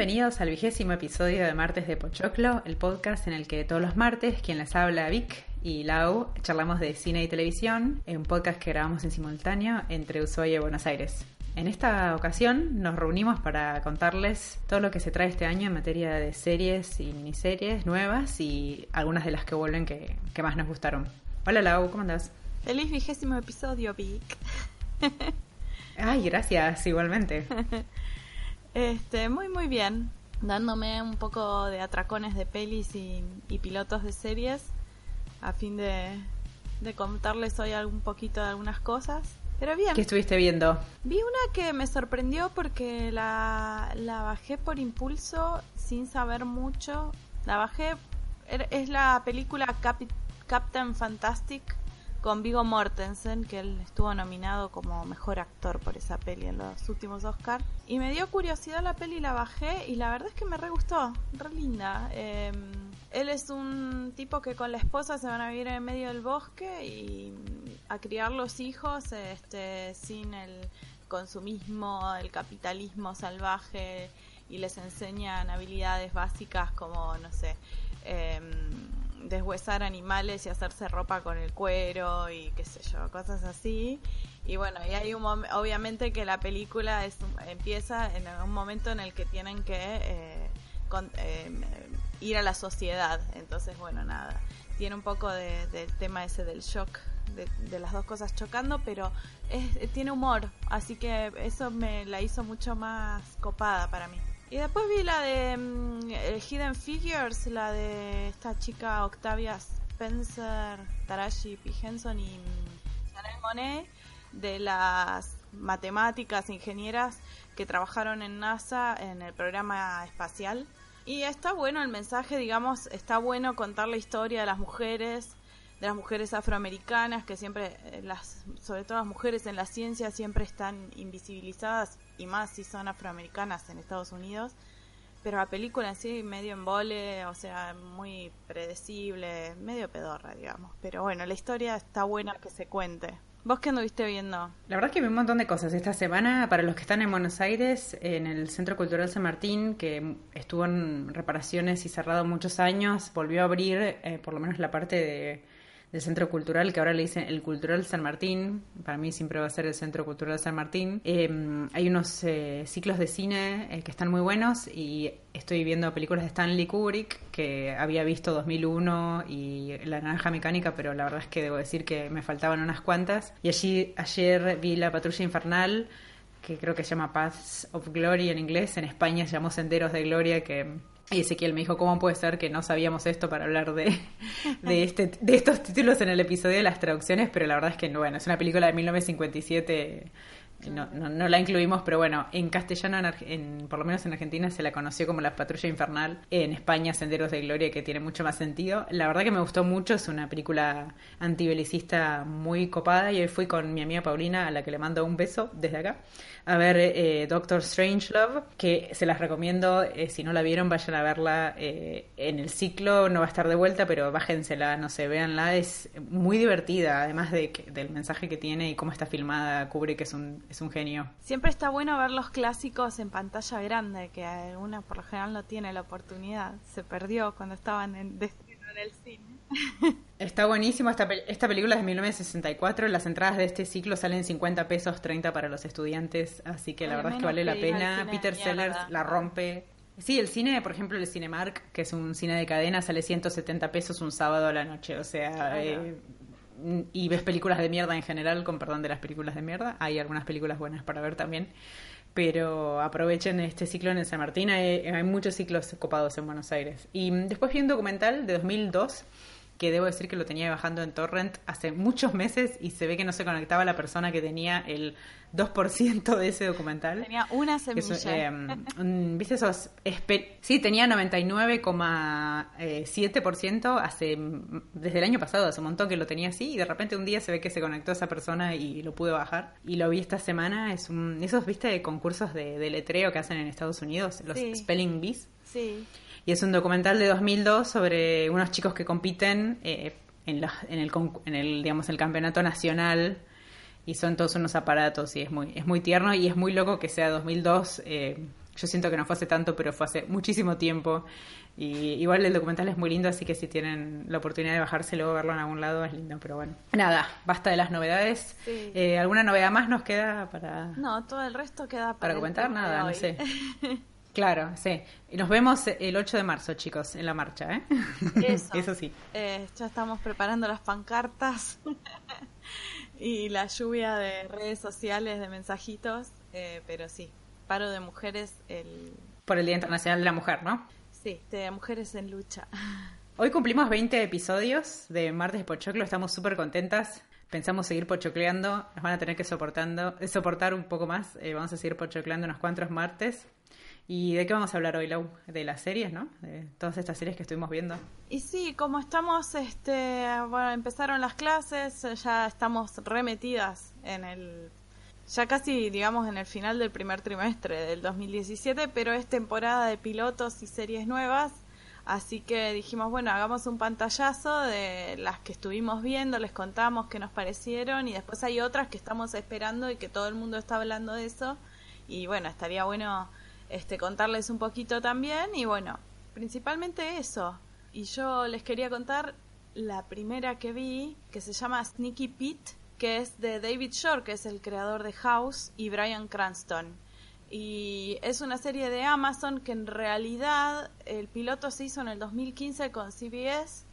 Bienvenidos al vigésimo episodio de Martes de Pochoclo, el podcast en el que todos los martes quien les habla Vic y Lau charlamos de cine y televisión, en un podcast que grabamos en simultáneo entre Ushuaia y Buenos Aires. En esta ocasión nos reunimos para contarles todo lo que se trae este año en materia de series y miniseries nuevas y algunas de las que vuelven que, que más nos gustaron. Hola Lau, ¿cómo andás? Feliz vigésimo episodio, Vic. Ay, gracias, igualmente. Este, muy muy bien. Dándome un poco de atracones de pelis y, pilotos de series a fin de, de contarles hoy un poquito de algunas cosas. Pero bien. ¿Qué estuviste viendo? Vi una que me sorprendió porque la, la bajé por impulso sin saber mucho. La bajé. Er, es la película Captain Fantastic con Vigo Mortensen, que él estuvo nominado como mejor actor por esa peli en los últimos Oscar. Y me dio curiosidad la peli, la bajé y la verdad es que me re gustó, re linda. Em, él es un tipo que con la esposa se van a vivir en medio del bosque y a criar los hijos este, sin el consumismo, el capitalismo salvaje y les enseñan habilidades básicas como, no sé, eh, deshuesar animales y hacerse ropa con el cuero y qué sé yo, cosas así. Y bueno, y hay un obviamente que la película es, empieza en un momento en el que tienen que eh, eh, ir a la sociedad. Entonces, bueno, nada, tiene un poco del tema ese del shock, de, las dos cosas chocando, pero es, tiene humor, así que eso me la hizo mucho más copada para mí. Y después vi la de mm, Hidden Figures, la de esta chica Octavia Spencer, Taraji P. Henson y mm, Chanel Monet, de las matemáticas, ingenieras que trabajaron en NASA en el programa espacial. Y está bueno el mensaje, digamos, está bueno contar la historia de las mujeres, de las mujeres afroamericanas, que siempre, eh, las, sobre todo las mujeres en la ciencia, siempre están invisibilizadas y más si son afroamericanas en Estados Unidos. Pero la película en sí, medio en vole, o sea, muy predecible, medio pedorra, digamos. Pero bueno, la historia está buena que se cuente. ¿Vos qué anduviste viendo? La verdad que vi un montón de cosas. Esta semana, para los que están en Buenos Aires, en el Centro Cultural San Martín, que estuvo en reparaciones y cerrado muchos años, volvió a abrir eh, por lo menos la parte de del Centro Cultural, que ahora le dicen el Cultural San Martín, para mí siempre va a ser el Centro Cultural San Martín. Em, hay unos eh, ciclos de cine eh, que están muy buenos y estoy viendo películas de Stanley Kubrick, que había visto 2001 y La Naranja Mecánica, pero la verdad es que debo decir que me faltaban unas cuantas. Y allí ayer vi La Patrulla Infernal, que creo que se llama Paths of Glory en inglés, en España se llamó Senderos de Gloria, que y Ezequiel me dijo, ¿cómo puede ser que no sabíamos esto para hablar de, de, este, de estos títulos en el episodio de las traducciones? Pero la verdad es que, bueno, es una película de 1957 no, no, no, la incluimos, pero bueno, en castellano, en, por lo menos en Argentina, se la conoció como La Patrulla Infernal. En España, Senderos de Gloria, que tiene mucho más sentido. La verdad que me gustó mucho, es una película antibelicista muy copada. Y hoy fui con mi amiga Paulina, a la que le mando un beso desde acá, a ver eh, Doctor Strangelove, que se las recomiendo. Eh, si no la vieron, vayan a verla eh, en el ciclo. No va a estar de vuelta, pero bájensela, no sé, véanla. Es muy divertida, además de del mensaje que tiene y cómo está filmada. Cubre que es un es un genio. Siempre está bueno ver los clásicos en pantalla grande, que una por lo general no tiene la oportunidad. Se perdió cuando estaban en, en el cine. Está buenísimo esta, esta película es de 1964. Las entradas de este ciclo salen 50 pesos, 30 para los estudiantes. Así que la verdad es que vale la pena. Peter Sellers la rompe. Sí, el cine, por ejemplo, el Cinemark, que es un cine de cadena, sale 170 pesos un sábado a la noche. O sea, eh, y ves películas de mierda en general, con perdón de las películas de mierda. Hay algunas películas buenas para ver también. Pero aprovechen este ciclo en el San Martín. Hay, hay muchos ciclos copados en Buenos Aires. Y después vi un documental de 2002 que debo decir que lo tenía bajando en torrent hace muchos meses y se ve que no se conectaba la persona que tenía el 2% de ese documental. Tenía una semilla. Em, ¿Viste esos? Sí, tenía 99,7% hace desde el año pasado, hace un montón que lo tenía así y de repente un día se ve que se conectó esa persona y lo pude bajar. Y lo vi esta semana, es un, esos, ¿viste? Concursos de, de letreo que hacen en Estados Unidos, los Spelling Bees. Sí y es un documental de 2002 sobre unos chicos que compiten eh, en, en, el, en el, digamos, el campeonato nacional y son todos unos aparatos y es muy, es muy tierno y es muy loco que sea 2002 eh, Yo siento que no fue hace tanto, pero fue hace muchísimo tiempo. Y igual el documental es muy lindo, así que si tienen la oportunidad de bajárselo o verlo en algún lado, es lindo. Pero bueno, nada, basta de las novedades. Eh, ¿Alguna novedad más nos queda para.? No, todo el resto queda para. Para comentar, nada, no sé. Claro, sí. Y nos vemos el 8 de marzo, chicos, en la marcha, ¿eh? Eso. Eso sí. Eh, ya estamos preparando las pancartas y la lluvia de redes sociales, de mensajitos, eh, pero sí, paro de mujeres el... Por el Día Internacional de la Mujer, ¿no? Sí, de mujeres en lucha. Hoy cumplimos 20 episodios de Martes de Pochoclo, estamos súper contentas. Pensamos seguir pochocleando, nos van a tener que soportando, soportar un poco más. Eh, vamos a seguir pochocleando unos cuantos martes. ¿Y de qué vamos a hablar hoy, Lau? De las series, ¿no? De todas estas series que estuvimos viendo. Y sí, como estamos, este, bueno, empezaron las clases, ya estamos remetidas en el, ya casi, digamos, en el final del primer trimestre del 2017, pero es temporada de pilotos y series nuevas, así que dijimos, bueno, hagamos un pantallazo de las que estuvimos viendo, les contamos qué nos parecieron y después hay otras que estamos esperando y que todo el mundo está hablando de eso y bueno, estaría bueno este, contarles un poquito también y bueno, principalmente eso. Y yo les quería contar la primera que vi, que se llama Sneaky Pete, que es de David Shore, que es el creador de House, y Brian Cranston. Y es una serie de Amazon que en realidad el piloto se hizo en el 2015 con CBS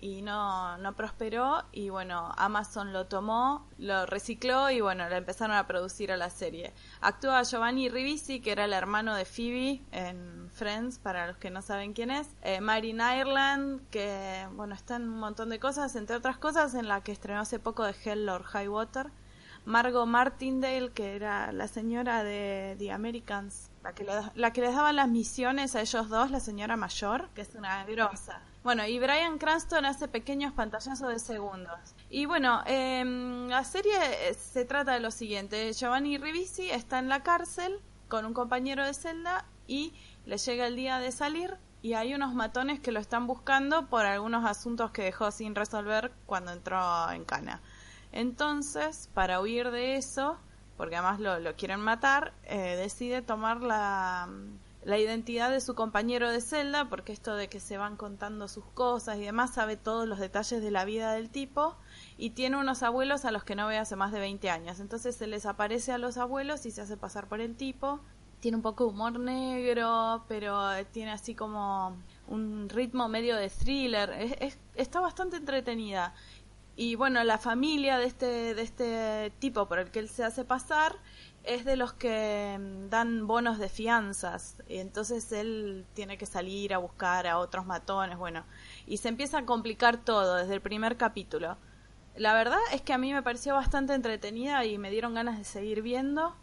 y no, no prosperó y bueno, Amazon lo tomó, lo recicló y bueno, la empezaron a producir a la serie. Actúa Giovanni Ribisi, que era el hermano de Phoebe en Friends, para los que no saben quién es. Eh, Marine Ireland, que bueno, está en un montón de cosas, entre otras cosas en la que estrenó hace poco de Hell or High Water. Margot Martindale, que era la señora de The Americans, la que, la que les daba las misiones a ellos dos, la señora mayor, que es una grosa. Bueno, y Brian Cranston hace pequeños pantallazos de segundos. Y bueno, em, la serie eh, se trata de lo siguiente. Giovanni Ribisi está en la cárcel con un compañero de celda y le llega el día de salir y hay unos matones que lo están buscando por algunos asuntos que dejó sin resolver cuando entró en cana. Entonces, para huir de eso, porque además lo, lo quieren matar, eh, decide tomar la la identidad de su compañero de celda, porque esto de que se van contando sus cosas y demás, sabe todos los detalles de la vida del tipo, y tiene unos abuelos a los que no ve hace más de 20 años. Entonces se les aparece a los abuelos y se hace pasar por el tipo. Tiene un poco de humor negro, pero tiene así como un ritmo medio de thriller. Es, está bastante entretenida. Y bueno, la familia de este, de este tipo por el que él se hace pasar es de los que mm, dan bonos de fianzas y entonces él tiene que salir a buscar a otros matones, bueno, y se empieza a complicar todo desde el primer capítulo. La verdad es que a mí me pareció bastante entretenida y me dieron ganas de seguir viendo.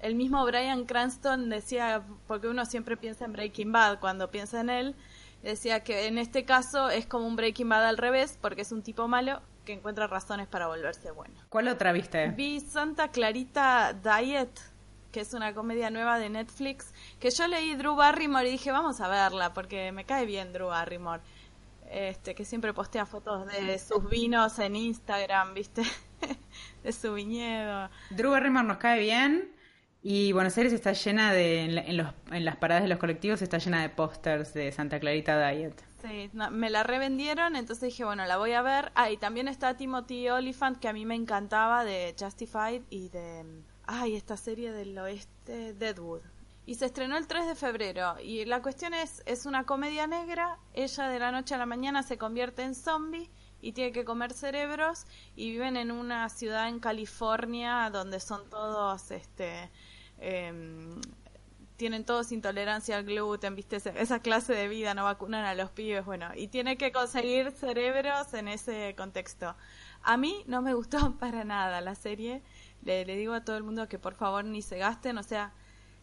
El mismo Brian Cranston decía, porque uno siempre piensa en Breaking Bad cuando piensa en él, decía que en este caso es como un Breaking Bad al revés, porque es un tipo malo que encuentra razones para volverse bueno. ¿Cuál otra viste? Vi Santa Clarita Diet, que es una comedia nueva de Netflix, que yo leí Drew Barrymore y dije, vamos a verla, porque me cae bien Drew Barrymore. Este, que siempre postea fotos de sus vinos en Instagram, ¿viste? de su viñedo. Drew Barrymore nos cae bien. Y Buenos Aires está llena de, en, los, en las paradas de los colectivos está llena de pósters de Santa Clarita Diet. Sí, me la revendieron, entonces dije, bueno, la voy a ver. Ah, también está Timothy Oliphant, que a mí me encantaba, de Justified y de... Ay, esta serie del oeste, Deadwood. Y se estrenó el 3 de febrero. Y la cuestión es, es una comedia negra. Ella de la noche a la mañana se convierte en zombie y tiene que comer cerebros. Y viven en una ciudad en California donde son todos, este... Eh, tienen todos intolerancia al gluten, viste, esa clase de vida, no vacunan a los pibes, bueno, y tiene que conseguir cerebros en ese contexto. A mí no me gustó para nada la serie, le, digo a todo el mundo que por favor ni se gasten, o sea,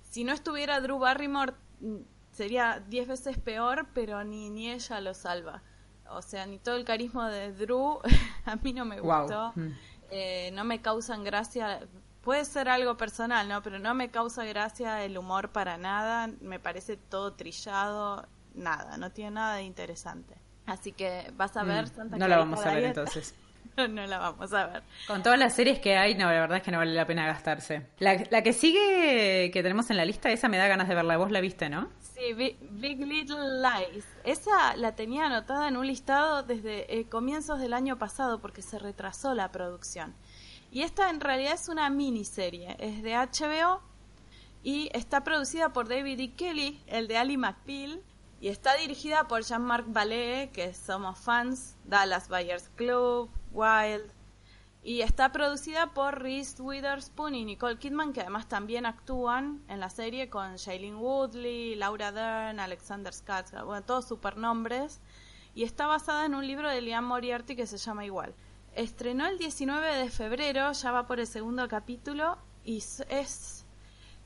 si no estuviera Drew Barrymore mm, sería diez veces peor, pero ni, ni ella lo salva. O sea, ni todo el carisma de Drew, a mí no me gustó. Mm. Eh, no me causan gracia puede ser algo personal, ¿no? Pero no me causa gracia el humor para nada, me parece todo trillado, nada, no tiene nada de interesante. Así que vas a ver mm, No la vamos a ver entonces. no, la vamos a ver. Con todas las series que hay, no, la verdad es que no vale la pena gastarse. La, la que sigue, que tenemos en la lista, esa me da ganas de verla. Vos la viste, ¿no? Sí, Big, Little Lies. Esa la tenía anotada en un listado desde eh, comienzos del año pasado porque se retrasó la producción. Y esta en realidad es una miniserie, es de HBO y está producida por David E. Kelly, el de Ali McBeal, y está dirigida por Jean-Marc Vallée, que somos fans, Dallas Buyers Club, Wild, y está producida por Reese Witherspoon y Nicole Kidman, que además también actúan en la serie con Shailene Woodley, Laura Dern, Alexander Skarsgård, bueno, todos supernombres. Y está basada en un libro de Liam Moriarty que se llama igual. Estrenó el 19 de febrero, ya va por el segundo capítulo y es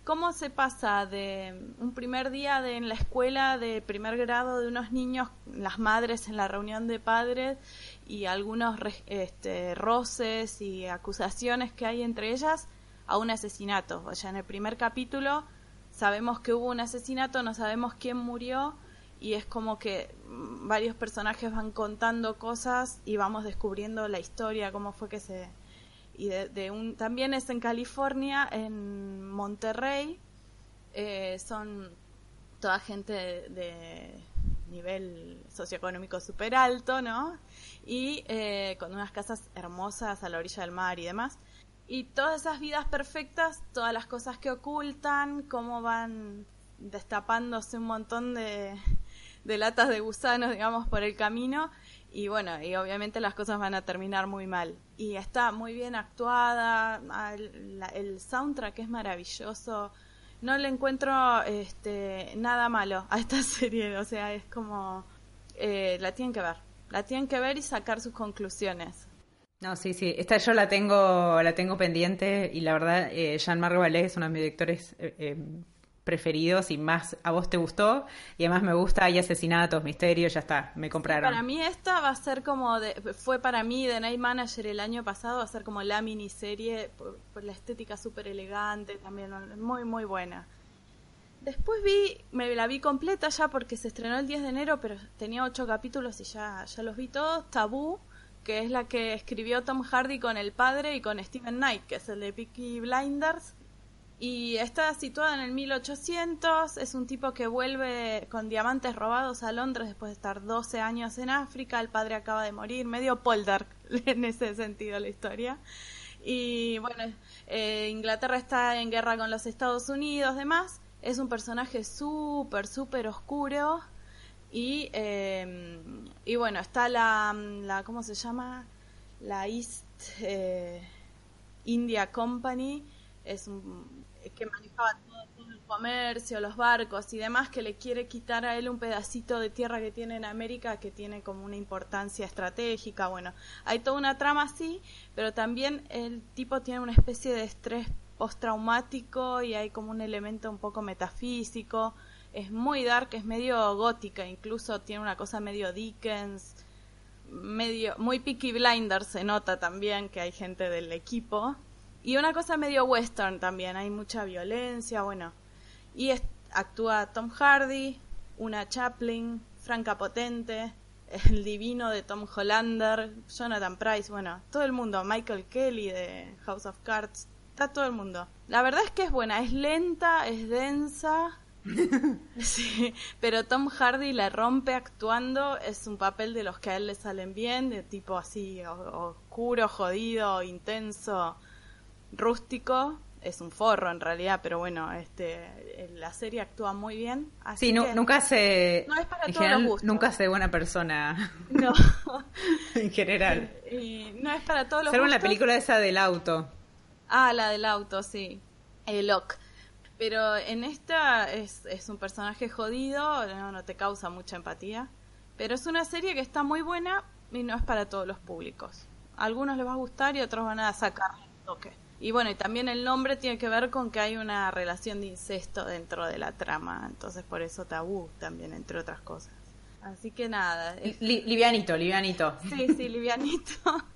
cómo se pasa de un primer día de, en la escuela de primer grado de unos niños, las madres en la reunión de padres y algunos este, roces y acusaciones que hay entre ellas a un asesinato. O sea, en el primer capítulo sabemos que hubo un asesinato, no sabemos quién murió y es como que varios personajes van contando cosas y vamos descubriendo la historia, cómo fue que se y de, un también es en California, en Monterrey, eh, son toda gente de, nivel socioeconómico súper alto, ¿no? Y eh, con unas casas hermosas a la orilla del mar y demás. Y todas esas vidas perfectas, todas las cosas que ocultan, cómo van destapándose un montón de, de latas de gusanos, digamos, por el camino y bueno, y obviamente las cosas van a terminar muy mal. Y está muy bien actuada, el, soundtrack es maravilloso. No le encuentro este, nada malo a esta serie, o sea, es como... Eh, la tienen que ver, la tienen que ver y sacar sus conclusiones. No, sí, sí, esta yo la tengo, la tengo pendiente y la verdad, eh, Jean-Marc Vallée es uno de mis directores eh, eh preferidos y más a vos te gustó y además me gusta hay asesinatos misterios ya está me compraron. para mí esta va a ser como de, fue para mí de Night Manager el año pasado va a ser como la miniserie por, por la estética súper elegante también muy muy buena. Después vi me la vi completa ya porque se estrenó el 10 de enero pero tenía ocho capítulos y ya ya los vi todos. Tabú que es la que escribió Tom Hardy con el padre y con Steven Knight que es el de Peaky Blinders y está situada en el 1800, es un tipo que vuelve con diamantes robados a Londres después de estar 12 años en África, el padre acaba de morir, medio Poldark en ese sentido la historia. Y bueno, eh, Inglaterra está en guerra con los Estados Unidos, demás. Es un personaje súper, súper oscuro. Y, eh, y bueno, está la, la, ¿cómo se llama? La East eh, India Company. Es un que manejaba todo, el comercio, los barcos y demás, que le quiere quitar a él un pedacito de tierra que tiene en América que tiene como una importancia estratégica. Bueno, hay toda una trama así, pero también el tipo tiene una especie de estrés postraumático y hay como un elemento un poco metafísico. Es muy dark, es medio gótica, incluso tiene una cosa medio Dickens, medio muy Peaky Blinders se nota también que hay gente del equipo y una cosa medio western también, hay mucha violencia, bueno. Y actúa Tom Hardy, una Chaplin, Franca Potente, el divino de Tom Hollander, Jonathan Price, bueno, todo el mundo, Michael Kelly de House of Cards, está todo el mundo. La verdad es que es buena, es lenta, es densa, sí, pero Tom Hardy la rompe actuando, es un papel de los que a él le salen bien, de tipo así oscuro, jodido, intenso, rústico, es un forro en realidad, pero bueno, este, la serie actúa muy bien. Así sí, nunca se. No es para todos Nunca se buena persona. No. en general. no es para todos los Salvo la película esa del auto. Ah, la del auto, sí. El Locke. Pero en esta es, es un personaje jodido, no, no te causa mucha empatía. Pero es una serie que está muy buena y no es para todos los públicos. A algunos les va a gustar y otros van a sacar toque. Y bueno, y también el nombre tiene que ver con que hay una relación de incesto dentro de la trama, entonces por eso tabú también, entre otras cosas. Así que nada. livianito, livianito. Sí, sí, livianito.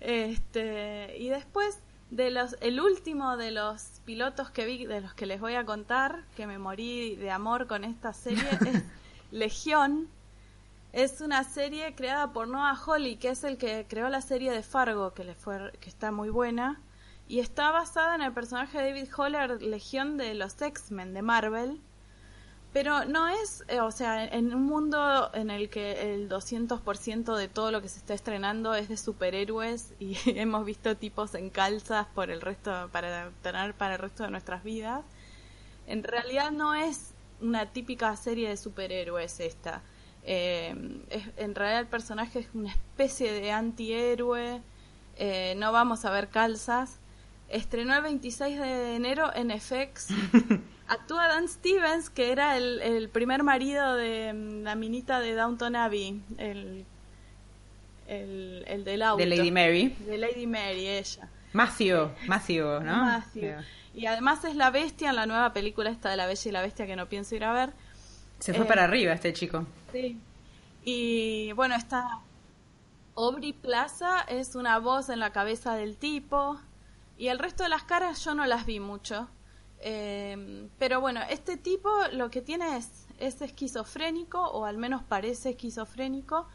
Este, y después de los, el último de los pilotos que vi, de los que les voy a contar, que me morí de amor con esta serie, es Legión, Es una serie creada por Noah Hawley, que es el que creó la serie de Fargo, que le fue que está muy buena y está basada en el personaje de David Holler, Legión de los X-Men de Marvel. Pero no es, eh, o sea, en un mundo en el que el 200% de todo lo que se está estrenando es de superhéroes y hemos visto tipos en calzas por el resto para tener para el resto de nuestras vidas. En realidad no es una típica serie de superhéroes esta. Eh, en realidad el personaje es una especie de antihéroe. Eh, no vamos a ver calzas. Estrenó el 26 de enero en FX. Actúa Dan Stevens, que era el, primer marido de mm, la minita de Downton Abbey, el, el, del auto. De Lady Mary. De Lady Mary, ella. Matthew, Matthew, ¿no? Matthew. Y además es la bestia en la nueva película esta de la Bella y la Bestia que no pienso ir a ver. Se fue para eh, arriba este chico. Sí. Y bueno, esta Aubrey Plaza es una voz en la cabeza del tipo. Y el resto de las caras yo no las vi mucho. Eh, pero bueno, este tipo lo que tiene es, es esquizofrénico, o al menos parece esquizofrénico,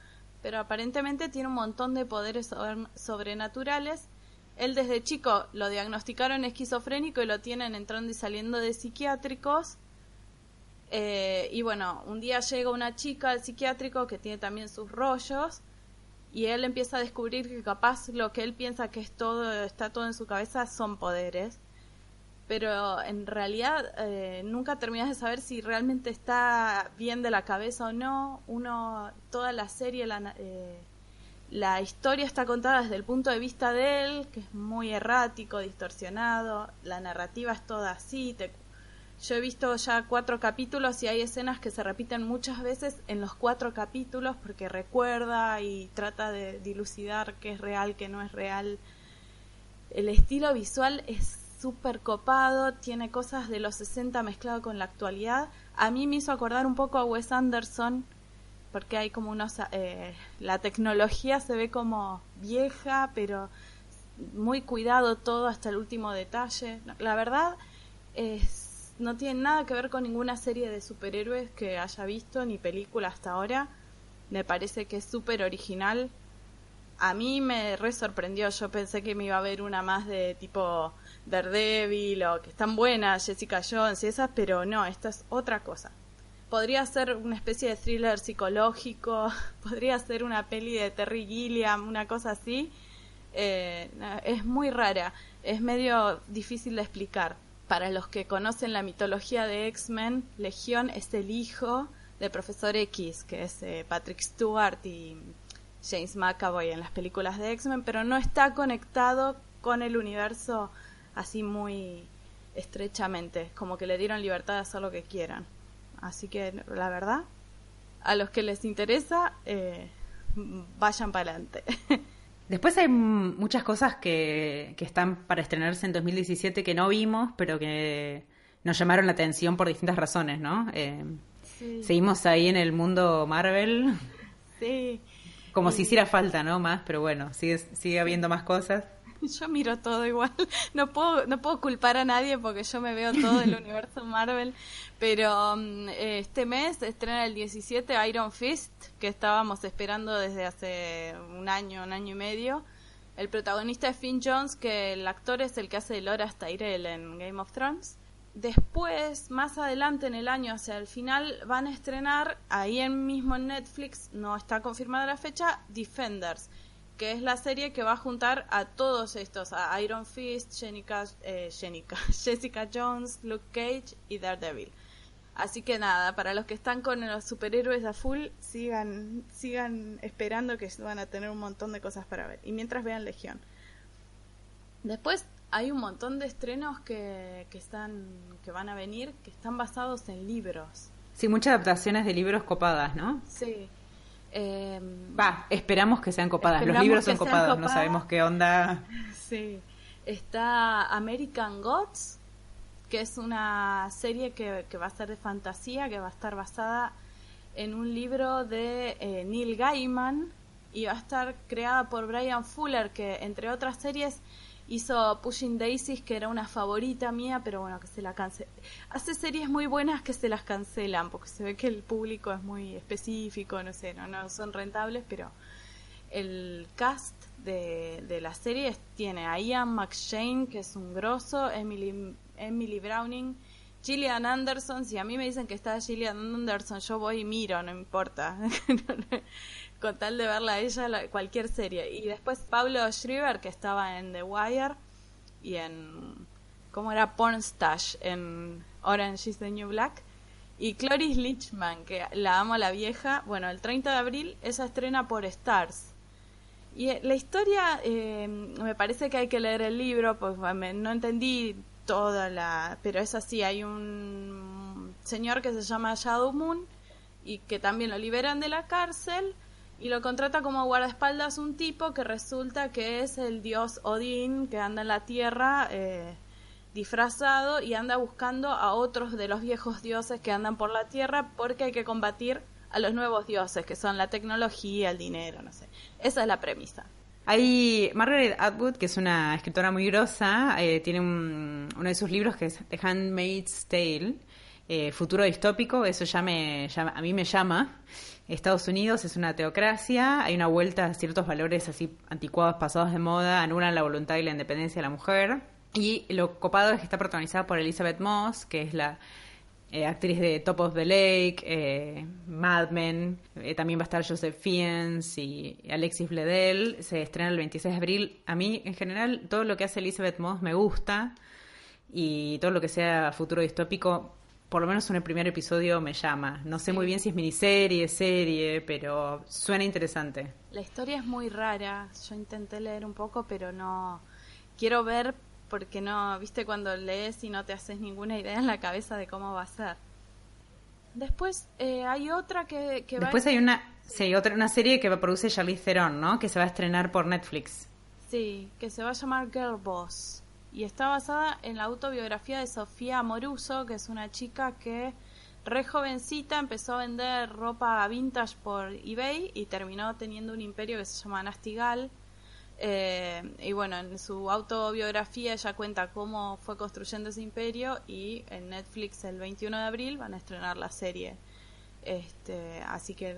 pero aparentemente tiene un montón de poderes sobrenaturales él desde chico lo diagnosticaron esquizofrénico y lo tienen entrando y saliendo de psiquiátricos. Eh, y bueno, un día llega una chica al psiquiátrico que tiene también sus rollos y él empieza a descubrir que capaz lo que él piensa que es todo, está todo en su cabeza son poderes. Pero en realidad eh, nunca terminas de saber si realmente está bien de la cabeza o no. Uno, toda la serie la, eh, la historia está contada desde el punto de vista de él, que es muy errático, distorsionado, la narrativa es toda así. Yo he visto ya cuatro capítulos y hay escenas que se repiten muchas veces en los cuatro capítulos porque recuerda y trata de dilucidar qué es real, qué no es real. El estilo visual es súper copado, tiene cosas de los 60 mezclado con la actualidad. A mí me hizo acordar un poco a Wes Anderson, porque hay como unos... Eh, la tecnología se ve como vieja, pero muy cuidado todo hasta el último detalle. La verdad es, no tiene nada que ver con ninguna serie de superhéroes que haya visto ni película hasta ahora. Me parece que es súper original. A mí me re sorprendió. Yo pensé que me iba a ver una más de tipo Daredevil o que están buenas, Jessica Jones y esas, pero no, esta es otra cosa podría ser una especie de thriller psicológico, podría ser una peli de Terry Gilliam, una cosa así. Eh, es muy rara, es medio difícil de explicar. Para los que conocen la mitología de X-Men, Legión es el hijo de Profesor X, que es eh, Patrick Stewart y James McAvoy en las películas de X-Men, pero no está conectado con el universo así muy estrechamente, como que le dieron libertad de hacer lo que quieran. Así que la verdad, a los que les interesa, eh, vayan para adelante. Después hay muchas cosas que, que están para estrenarse en 2017 que no vimos, pero que nos llamaron la atención por distintas razones, ¿no? Eh, seguimos ahí en el mundo Marvel. Sí. Como si hiciera falta, ¿no? Más, pero bueno, sigue, sigue habiendo más cosas. Yo miro todo igual. No puedo, no puedo culpar a nadie porque yo me veo todo el universo Marvel. Pero mm, este mes estrena el 17 Iron Fist, que estábamos esperando desde hace un año, un año y medio. El protagonista es Finn Jones, que el actor es el que hace de Loras Tyrell en Game of Thrones. Después, más adelante en el año, hacia el final, van a estrenar, ahí en mismo en Netflix, no está confirmada la fecha, Defenders que es la serie que va a juntar a todos estos, a Iron Fist, Jessica, eh, Jessica Jones, Luke Cage y Daredevil. Así que nada, para los que están con los superhéroes a full, sigan, sigan esperando que van a tener un montón de cosas para ver. Y mientras vean Legión. Después hay un montón de estrenos que, que están, que van a venir, que están basados en libros. Sí, muchas adaptaciones de libros copadas, ¿no? Sí. Eh, Va, esperamos que sean copadas. Los libros son copados, no sabemos qué onda. Sí. Está American Gods, que es una serie que, va a ser de fantasía, que va a estar basada en un libro de eh, Neil Gaiman y va a estar creada por Brian Fuller, que entre otras series Hizo Pushing Daisies, que era una favorita mía, pero bueno, que se la cancela. Hace series muy buenas que se las cancelan, porque se ve que el público es muy específico, no sé, no, no son rentables, pero el cast de, de la serie tiene a Ian McShane, que es un grosso, Emily, Emily Browning, Gillian Anderson. Si a mí me dicen que está Gillian Anderson, yo voy y miro, no importa. Con tal de verla a ella, cualquier serie. Y después Pablo Schreiber, que estaba en The Wire y en. ¿Cómo era? Pornstash en Orange is the New Black. Y Cloris Lichman, que la amo a la vieja. Bueno, el 30 de abril ella estrena por Stars. Y eh, la historia, eh, me parece que hay que leer el libro, pues no entendí toda la... Pero es así, hay un señor que se llama Shadow Moon y que también lo liberan de la cárcel y lo contrata como guardaespaldas un tipo que resulta que es el dios Odín que anda en la tierra eh, disfrazado y anda buscando a otros de los viejos dioses que andan por la tierra porque hay que combatir a los nuevos dioses, que son la tecnología, el dinero, no sé. Esa es la premisa. Hay Margaret Atwood, que es una escritora muy grosa, eh, tiene uno de sus libros que es The Handmaid's Tale, eh, futuro distópico, eso ya me a mí me llama. Estados Unidos es una teocracia, hay una vuelta a ciertos valores así anticuados, pasados de moda, anulan la voluntad y la independencia de la mujer. Y lo copado es que está protagonizada por Elizabeth Moss, que es la eh, actriz de Top of the Lake, eh, Mad Men, eh, también va a estar Joseph Fiennes y Alexis Bledel, se estrena el 26 de abril. A mí, en general, todo lo que hace Elizabeth Moss me gusta y todo lo que sea futuro distópico, por lo menos en el primer episodio me llama. No sé muy bien si es miniserie, serie, pero suena interesante. La historia es muy rara, yo intenté leer un poco, pero no... Quiero ver porque no, viste cuando lees y no te haces ninguna idea en la cabeza de cómo va a ser. Después eh, hay otra que, que Después hay una, sí, otra, una serie que produce Charlize Theron, ¿no? Que se va a estrenar por Netflix. Sí, que se va a llamar Girl Boss. Y está basada en la autobiografía de Sofía Moruso, que es una chica que re jovencita empezó a vender ropa vintage por eBay y terminó teniendo un imperio que se llama Nastigal eh, y bueno, en su autobiografía ella cuenta cómo fue construyendo ese imperio y en Netflix el 21 de abril van a estrenar la serie. Este, así que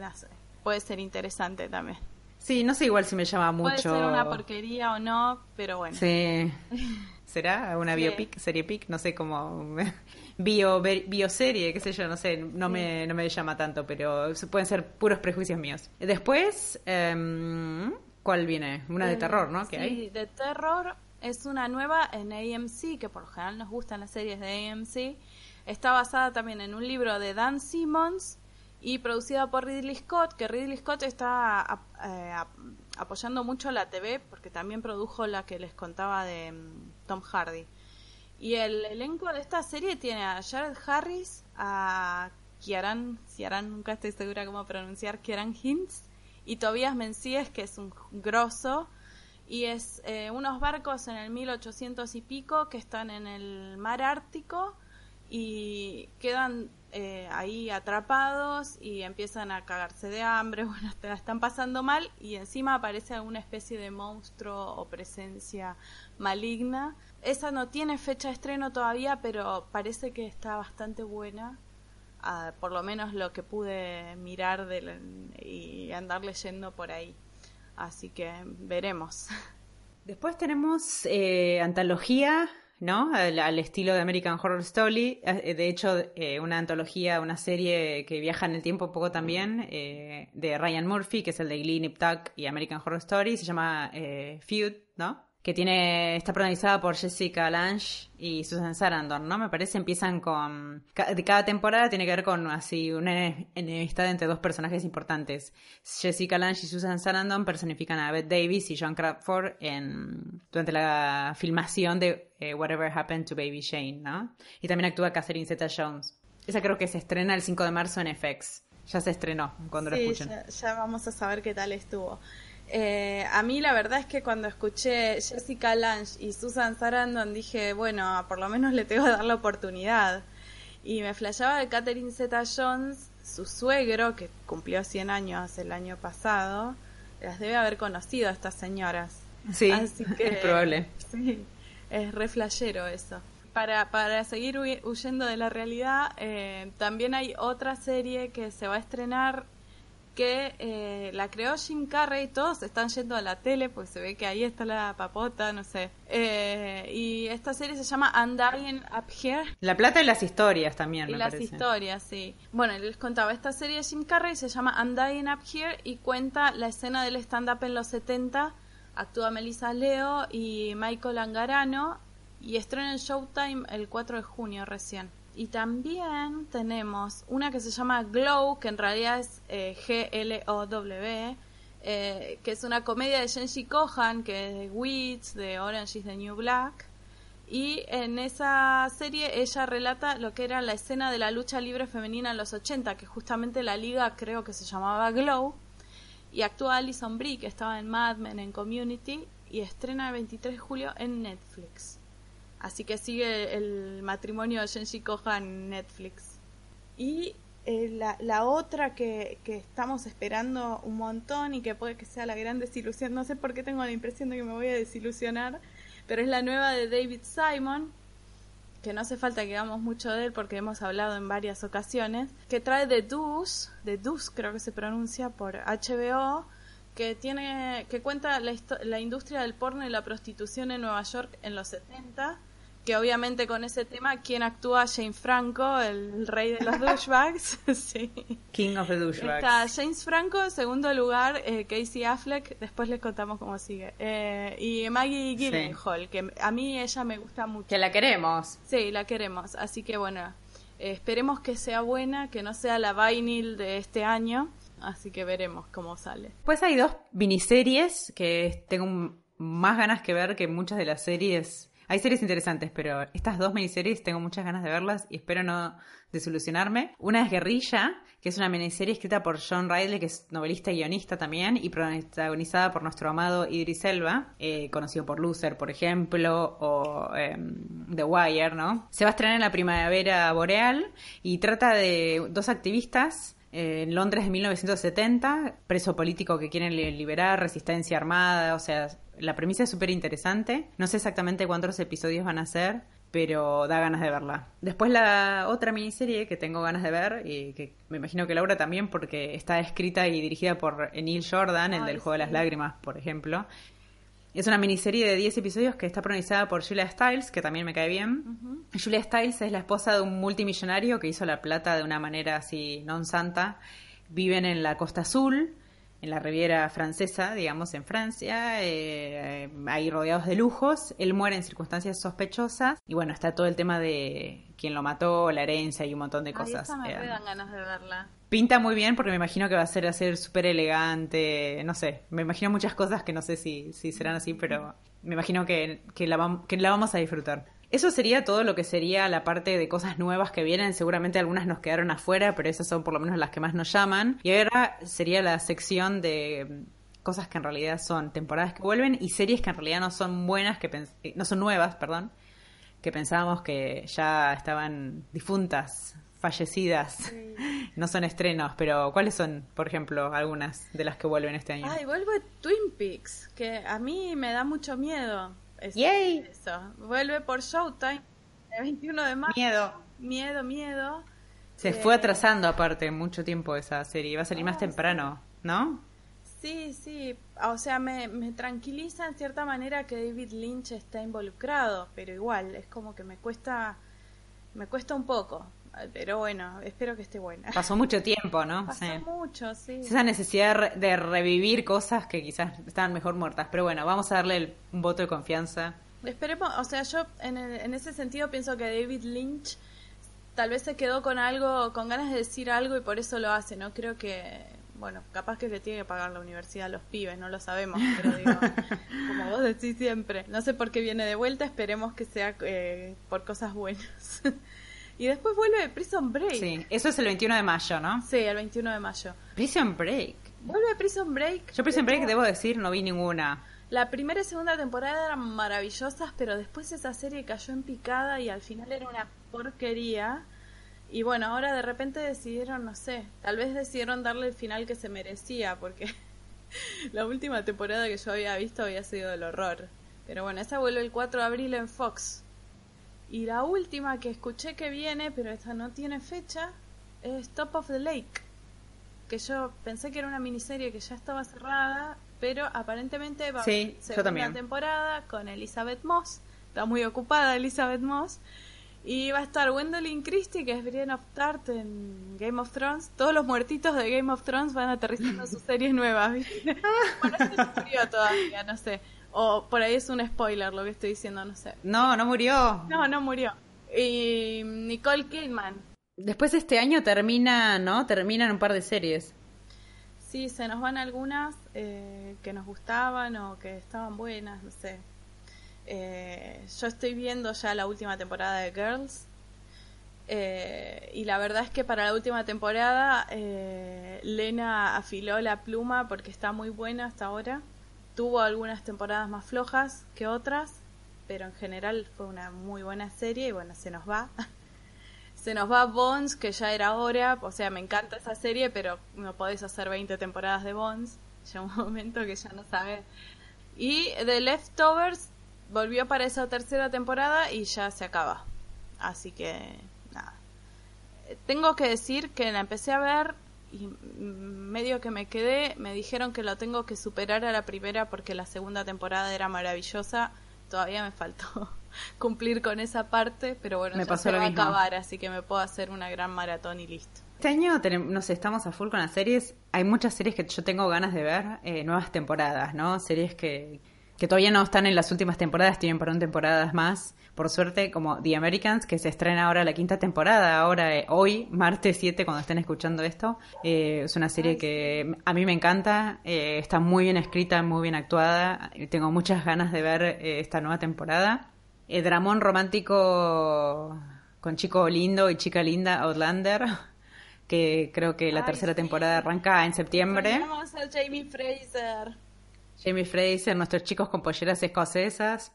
puede ser interesante también. Sí, no sé igual si me llama mucho. Puede ser una porquería o no, pero bueno. Sí. ¿Será una biopic, serie pic? No sé cómo. Bio, bioserie, qué sé yo, no sé, no, me, no me llama tanto, pero pueden ser puros prejuicios míos. Después, eh, ¿Cuál viene? Una de terror, ¿no? sí, hay? de terror es una nueva en AMC, que por lo general nos gustan las series de AMC. Está basada también en un libro de Dan Simmons y producida por Ridley Scott, que Ridley Scott está eh, apoyando mucho la TV porque también produjo la que les contaba de mm, Tom Hardy. Y el elenco de esta serie tiene a Jared Harris, a Kieran, Kieran nunca estoy segura cómo pronunciar, Kieran Hintz, y Tobías Mencíes, que es un grosso, y es eh, unos barcos en el 1800 y pico que están en el mar Ártico y quedan eh, ahí atrapados y empiezan a cagarse de hambre, bueno, te la están pasando mal y encima aparece alguna especie de monstruo o presencia maligna. Esa no tiene fecha de estreno todavía, pero parece que está bastante buena por lo menos lo que pude mirar y andar leyendo por ahí. Así que veremos. Después tenemos eh, antología, ¿no? Al, estilo de American Horror Story. Eh, de hecho, eh, una antología, una serie que viaja en el tiempo un poco también, de Ryan Murphy, que es el de Glee, Nip Tuck y American Horror Story. Se llama Feud, ¿no? Que tiene está protagonizada por Jessica Lange y Susan Sarandon, ¿no? Me parece empiezan con de cada temporada tiene que ver con así una enemistad entre dos personajes importantes. Jessica Lange y Susan Sarandon personifican a Bette Davis y John Crawford en durante la filmación de eh, Whatever Happened to Baby Shane, ¿no? Y también actúa Catherine Zeta-Jones. Esa creo que se estrena el 5 de marzo en FX. Ya se estrenó cuando lo escuchen. Ya, ya vamos a saber qué tal estuvo. Eh, a mí la verdad es que cuando escuché Jessica Lange y Susan Sarandon dije, bueno, por lo menos le tengo que dar la oportunidad. Y me flashaba de Catherine Zeta Jones, su suegro, que cumplió 100 años el año pasado, las debe haber conocido a estas señoras. Sí, es probable. Sí, es re flashero eso. Para, para seguir huyendo de la realidad, eh, también hay otra serie que se va a estrenar que eh, la creó Jim Carrey, todos están yendo a la tele, pues se ve que ahí está la papota, no sé. Eh, y esta serie se llama Undying Up Here. La plata y las historias también, y las historias, sí. Bueno, les contaba, esta serie de Jim Carrey se llama Undying Up Here y cuenta la escena del stand-up en los 70. Actúa Melissa Leo y Michael Angarano y estrena en Showtime el 4 de junio recién. Y también tenemos una que se llama Glow, que en realidad es eh, G-L-O-W, eh, que es una comedia de Jenji Kohan, que es de Wits, de Orange is the New Black. Y en esa serie ella relata lo que era la escena de la lucha libre femenina en los 80, que justamente la liga creo que se llamaba Glow. Y actúa Alison Brie, que estaba en Mad Men, en Community, y estrena el 23 de julio en Netflix. Así que sigue el matrimonio de Genji Kohan en Netflix. Y eh, la, la, otra que, que, estamos esperando un montón y que puede que sea la gran desilusión, no sé por qué tengo la impresión de que me voy a desilusionar, pero es la nueva de David Simon, que no hace falta que hagamos mucho de él porque hemos hablado en varias ocasiones, que trae The Deuce, The Deuce creo que se pronuncia por HBO, que tiene que cuenta la, la industria del porno y la prostitución en Nueva York en los 70 que obviamente con ese tema, ¿quién actúa? James Franco, el rey de los douchebags. sí. King of the douchebags. Está James Franco, en segundo lugar, eh, Casey Affleck, después les contamos cómo sigue. Eh, y Maggie Gyllenhaal, que a mí ella me gusta mucho. Que la queremos. Sí, la queremos. Así que bueno, eh, esperemos que sea buena, que no sea la Vinyl de este año. Así que veremos cómo sale. Pues hay dos miniseries que tengo más ganas que ver que muchas de las series hay series interesantes, pero estas dos miniseries tengo muchas ganas de verlas y espero no desilusionarme. Una es Guerrilla, que es una miniserie escrita por John Riley, que es novelista y guionista también, y protagonizada por nuestro amado Idris Elba, eh, conocido por Loser, por ejemplo, o em, The Wire, ¿no? Se va a estrenar en la primavera boreal y trata de dos activistas eh, en Londres de 1970, preso político que quieren liberar, resistencia armada, o sea, la premisa es súper interesante. No sé exactamente cuántos episodios van a ser, pero da ganas de verla. Después la otra miniserie que tengo ganas de ver, y que me imagino que Laura también, porque está escrita y dirigida por Neil Jordan, el del Juego de las Lágrimas, por ejemplo. Es una miniserie de 10 episodios que está protagonizada por Julia Stiles, que también me cae bien. Julia Stiles es la esposa de un multimillonario que hizo la plata de una manera así non santa. Viven en la Costa Azul en la Riviera Francesa, digamos, en Francia, eh, ahí rodeados de lujos. Él muere en circunstancias sospechosas y bueno, está todo el tema de quién lo mató, la herencia y un montón de cosas. Ay, me eh, dan ganas de verla. Pinta muy bien porque me imagino que va a ser a ser súper elegante, no sé, me imagino muchas cosas que no sé si, si serán así, pero me imagino que, que, la, que la vamos a disfrutar. Eso sería todo lo que sería la parte de cosas nuevas que vienen. Seguramente algunas nos quedaron afuera, pero esas son por lo menos las que más nos llaman. Y ahora sería la sección de mm, cosas que en realidad son temporadas que vuelven y series que en realidad no son buenas, que eh, no son nuevas, perdón, que pensábamos que ya estaban difuntas, fallecidas, no son estrenos, pero ¿cuáles son, por ejemplo, algunas de las que vuelven este año? Ay, vuelve Twin Peaks, que a mí me da mucho miedo. ¡Yay! Eso. Vuelve por Showtime el 21 de mayo. Miedo. Miedo, miedo. Se eh, fue atrasando aparte mucho tiempo esa serie. Va a salir más temprano, ¿no? Sí, sí. O sea, me, me tranquiliza en cierta manera que David Lynch está involucrado, pero igual, es como que me cuesta, me cuesta un poco. Pero bueno, espero que esté buena. Pasó mucho tiempo, ¿no? Pasó mucho, sí. Esa necesidad de revivir cosas que quizás estaban mejor muertas. Pero bueno, vamos a darle un voto de confianza. Esperemos, o sea, yo en, en ese sentido pienso que David Lynch tal vez se quedó con algo, con ganas de decir algo y por eso lo hace, ¿no? Creo que, bueno, capaz que le tiene que pagar la universidad a los pibes, no lo sabemos, pero digo, como vos decís siempre, no sé por qué viene de vuelta, esperemos que sea eh, por cosas buenas. Y después vuelve Prison Break. Sí, eso es el 21 de mayo, ¿no? Sí, el 21 de mayo. Prison Break. Vuelve Prison Break. Yo Prison Break, debo decir, no vi ninguna. La primera y segunda temporada eran maravillosas, pero después esa serie cayó en picada y al final era una porquería. Y bueno, ahora de repente decidieron, no sé, tal vez decidieron darle el final que se merecía, porque la última temporada que yo había visto había sido el horror. Pero bueno, esta vuelve el 4 de abril en Fox. Y la última que escuché que viene, pero esta no tiene fecha, es Top of the Lake. Que yo pensé que era una miniserie que ya estaba cerrada, pero aparentemente va a Sí, ser yo también. temporada con Elizabeth Moss. Está muy ocupada Elizabeth Moss. Y va a estar Gwendolyn Christie, que es Brienne of Tart en Game of Thrones. Todos los muertitos de Game of Thrones van aterrizando a sus series nuevas, ¿viste? bueno, no murió todavía, no sé. O por ahí es un spoiler lo que estoy diciendo, no sé. No, no murió. No, no murió. Y Nicole Kidman. Después de este año termina, ¿no? Terminan un par de series. Sí, se nos van algunas eh, que nos gustaban o que estaban buenas, no sé. Eh, yo estoy viendo ya la última temporada de Girls. eh, y la verdad es que para la última temporada eh, Lena afiló la pluma porque está muy buena hasta ahora. Tuvo algunas temporadas más flojas que otras, pero en general fue una muy buena serie y bueno, se nos va. Se nos va Bones, que ya era hora, o sea, me encanta esa serie, pero no podés hacer 20 temporadas de Bones. Llega un momento que ya no sabes. Y The Leftovers volvió para esa tercera temporada y ya se acaba. Así que, nada. Tengo que decir que la empecé a ver y medio que me quedé, me dijeron que lo tengo que superar a la primera porque la segunda temporada era maravillosa. Todavía me faltó cumplir con esa parte, pero bueno, Me ya pasó se va a acabar, así que me puedo hacer una gran maratón y listo. Este año, tenem- no sé, estamos a full con las series. Hay muchas series que yo tengo ganas de ver, eh, nuevas temporadas, ¿no? Series que, que todavía no están en las últimas temporadas, tienen por un temporadas más. Por suerte, como The Americans, que se estrena ahora la quinta temporada, ahora, eh, hoy, martes 7, cuando estén escuchando esto. Eh, es una serie que a mí me encanta, eh, está muy bien escrita, muy bien actuada. Tengo muchas ganas de ver esta nueva temporada. Dramón romántico con chico lindo y chica linda, Outlander, que creo que la Ay, tercera sí. temporada arranca en septiembre. Tenemos al Jamie Fraser. Jamie Fraser, nuestros chicos con polleras escocesas.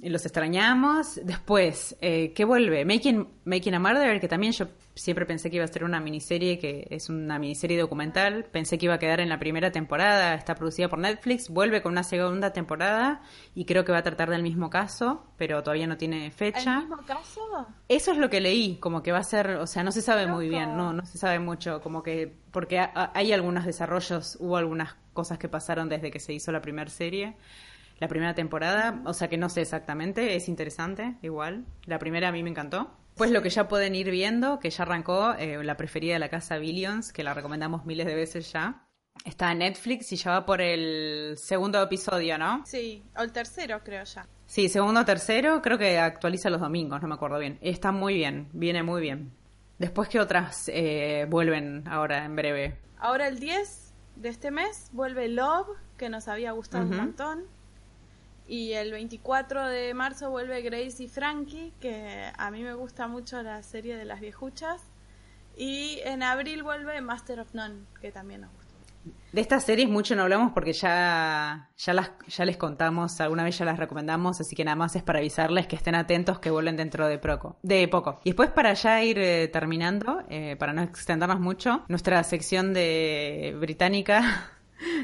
Los extrañamos. Después, eh, ¿qué vuelve? Making, Making a Murderer, que también yo siempre pensé que iba a ser una miniserie, que es una miniserie documental. Pensé que iba a quedar en la primera temporada. Está producida por Netflix. Vuelve con una segunda temporada. Y creo que va a tratar del mismo caso, pero todavía no tiene ¿El fecha. mismo caso? Eso es lo que leí, como que va a ser, o sea, no se sabe muy bien, no, no se sabe mucho, como que, porque ha- hay algunos desarrollos, hubo algunas cosas que pasaron desde que se hizo la primera serie, la primera temporada, o sea que no sé exactamente, es interesante, igual. La primera a mí me encantó. Pues lo que ya pueden ir viendo, que ya arrancó, eh, la preferida de la casa Billions, que la recomendamos miles de veces ya. Está en Netflix y ya va por el segundo episodio, ¿no? Sí, o el tercero creo ya. Sí, segundo o tercero, creo que actualiza los domingos, no me acuerdo bien. Está muy bien, viene muy bien. Después que otras eh, vuelven ahora en breve. Ahora el 10 de este mes vuelve Love, que nos había gustado un montón. Y el 24 de marzo vuelve Grace y Frankie, que a mí me gusta mucho la serie de las viejuchas. Y en abril vuelve Master of None, que también nos gusta. De estas series mucho no hablamos porque ya, ya, las, ya les contamos, alguna vez ya las recomendamos, así que nada más es para avisarles que estén atentos que vuelven dentro de, proco, de poco. Y después para ya ir eh, terminando, eh, para no extendernos mucho, nuestra sección de británica,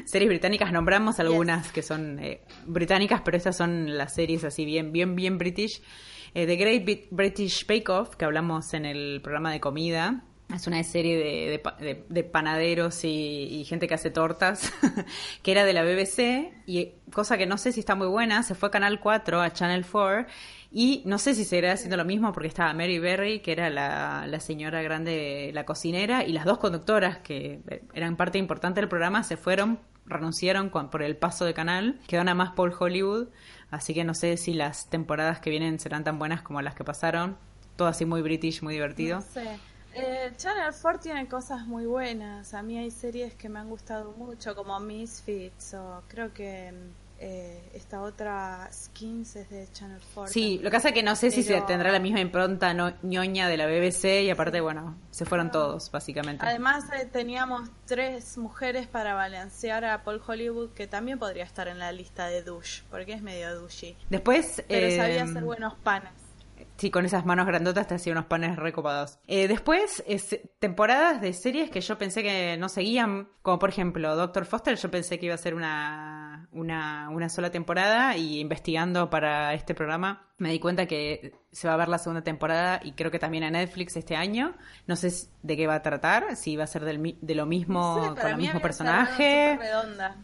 series británicas, nombramos algunas que son eh, británicas, pero estas son las series así bien, bien, bien british. Eh, The Great Brit- British Bake Off, que hablamos en el programa de comida, es una serie de, de pa- de- de panaderos y, y gente que hace tortas, que era de la BBC, y cosa que no sé si está muy buena, se fue a Canal 4, a Channel 4, y no sé si seguirá haciendo lo mismo porque estaba Mary Berry, que era la, la señora grande, la cocinera, y las dos conductoras, que eh, eran parte importante del programa, se fueron, renunciaron por el paso de canal, quedó nada más Paul Hollywood, así que no sé si las temporadas que vienen serán tan buenas como las que pasaron, todo así muy british, muy divertido. No sé. Eh, Channel 4 tiene cosas muy buenas. A mí hay series que me han gustado mucho, como Misfits, o creo que eh, esta otra Skins es de Channel 4. Sí, lo que pasa es que no sé si se Pero- tendrá la misma impronta no- ñoña de la BBC y aparte, bueno, se fueron todos, básicamente. Además eh, teníamos tres mujeres para balancear a Paul Hollywood, que también podría estar en la lista de douche, porque es medio douchey. Después... Pero eh, sabía hacer buenos panes. Sí, con esas manos grandotas te hacía unos panes recopados. Eh, después, es, temporadas de series que yo pensé que no seguían, como por ejemplo Doctor Foster, yo pensé que iba a ser una, una, una sola temporada y investigando para este programa me di cuenta que se va a ver la segunda temporada y creo que también a Netflix este año. No sé de qué va a tratar, si va a ser del, de lo mismo, con el mismo personaje. Redonda.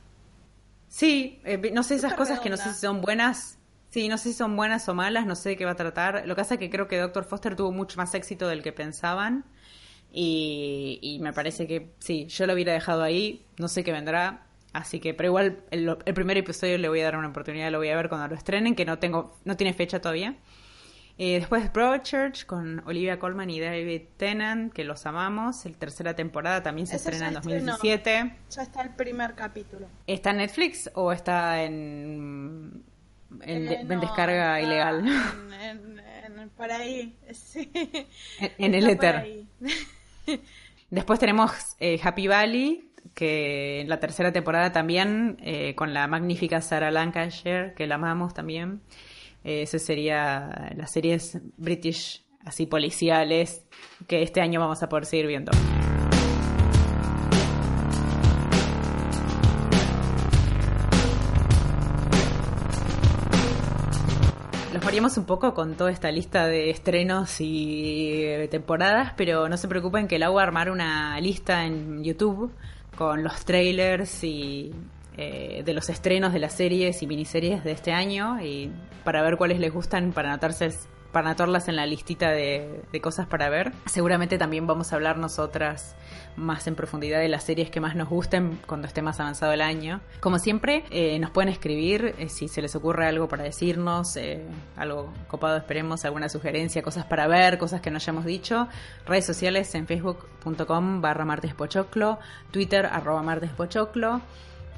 Sí, eh, no sé esas cosas que no sé si son buenas Sí, no sé si son buenas o malas, no sé de qué va a tratar. Lo que pasa es que creo que Doctor Foster tuvo mucho más éxito del que pensaban. Y, me parece que sí, yo lo hubiera dejado ahí, no sé qué vendrá. Así que, pero igual el, primer episodio le voy a dar una oportunidad, lo voy a ver cuando lo estrenen, que no tengo, no tiene fecha todavía. Eh, después Broadchurch con Olivia Colman y David Tennant, que los amamos. El tercera temporada también se estrena en 2017. Ya está el primer capítulo. ¿Está en Netflix o está en en, descarga ilegal. En, por ahí, sí. En, el éter. Después tenemos eh, Happy Valley, que en la tercera temporada también, eh, con la magnífica Sarah Lancashire, que la amamos también. Eh, esa sería las series british, así policiales, que este año vamos a poder seguir viendo. Variamos un poco con toda esta lista de estrenos y temporadas, pero no se preocupen que la voy a armar una lista en YouTube con los trailers y eh, de los estrenos de las series y miniseries de este año y para ver cuáles les gustan para anotarse para anotarlas en la listita de, cosas para ver. Seguramente también vamos a hablar nosotras más en profundidad de las series que más nos gusten cuando esté más avanzado el año. Como siempre, eh, nos pueden escribir eh, si se les ocurre algo para decirnos, eh, algo copado esperemos, alguna sugerencia, cosas para ver, cosas que no hayamos dicho. Redes sociales en facebook.com barra martespochoclo, twitter arroba martespochoclo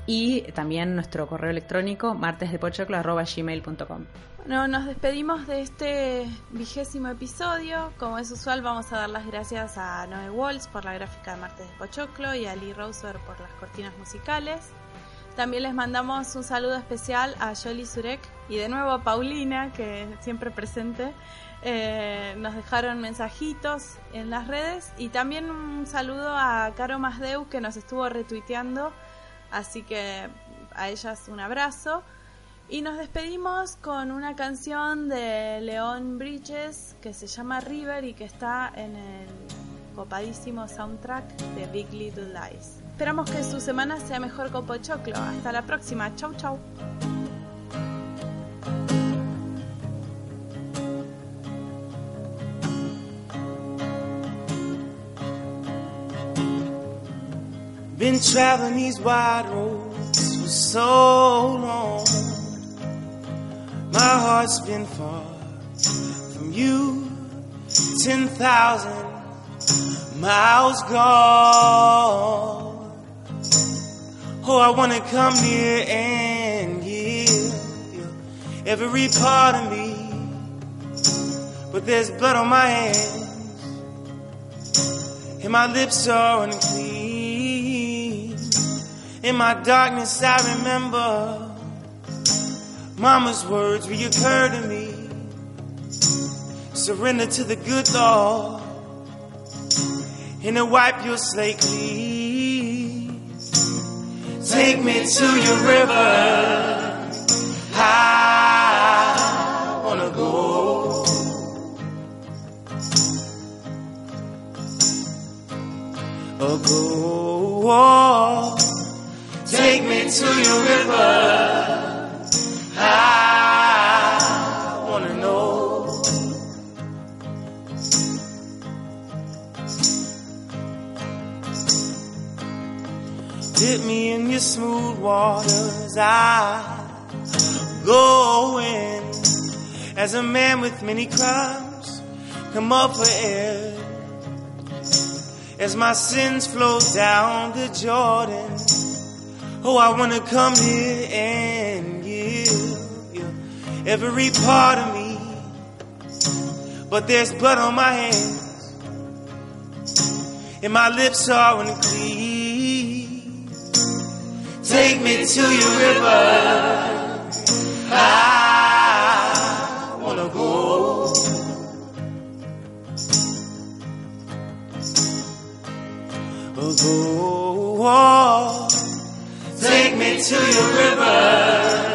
y también nuestro correo electrónico martesdepochoclo arroba gmail.com. Bueno, nos despedimos de este vigésimo episodio. Como es usual, vamos a dar las gracias a Noé Walls por la gráfica de Martes de Pochoclo y a Lee Roser por las cortinas musicales. También les mandamos un saludo especial a Jolly Zurek y de nuevo a Paulina, que siempre presente. Eh, nos dejaron mensajitos en las redes y también un saludo a Caro Masdeu que nos estuvo retuiteando. Así que a ellas un abrazo. Y nos despedimos con una canción de León Bridges que se llama River y que está en el copadísimo soundtrack de Big Little Lies. Esperamos que su semana sea mejor con Pochoclo. Hasta la próxima. Chau, chau. Been traveling these wide. My heart's been far from you, 10,000 miles gone. Oh, I wanna come near and give you every part of me, but there's blood on my hands, and my lips are unclean. In my darkness, I remember Mama's words reoccur to me. Surrender to the good Lord and to wipe your slate clean. Take me to your river. I wanna go. Go. Take me to your river. Smooth waters, I go in as a man with many crimes. Come up for air as my sins flow down the Jordan. Oh, I wanna come here and give you every part of me. But there's blood on my hands, and my lips are unclean. Take me to your river. I wanna go. Go. Take me to your river.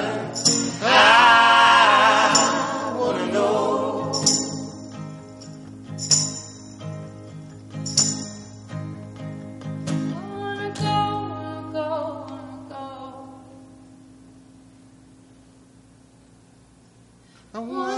one.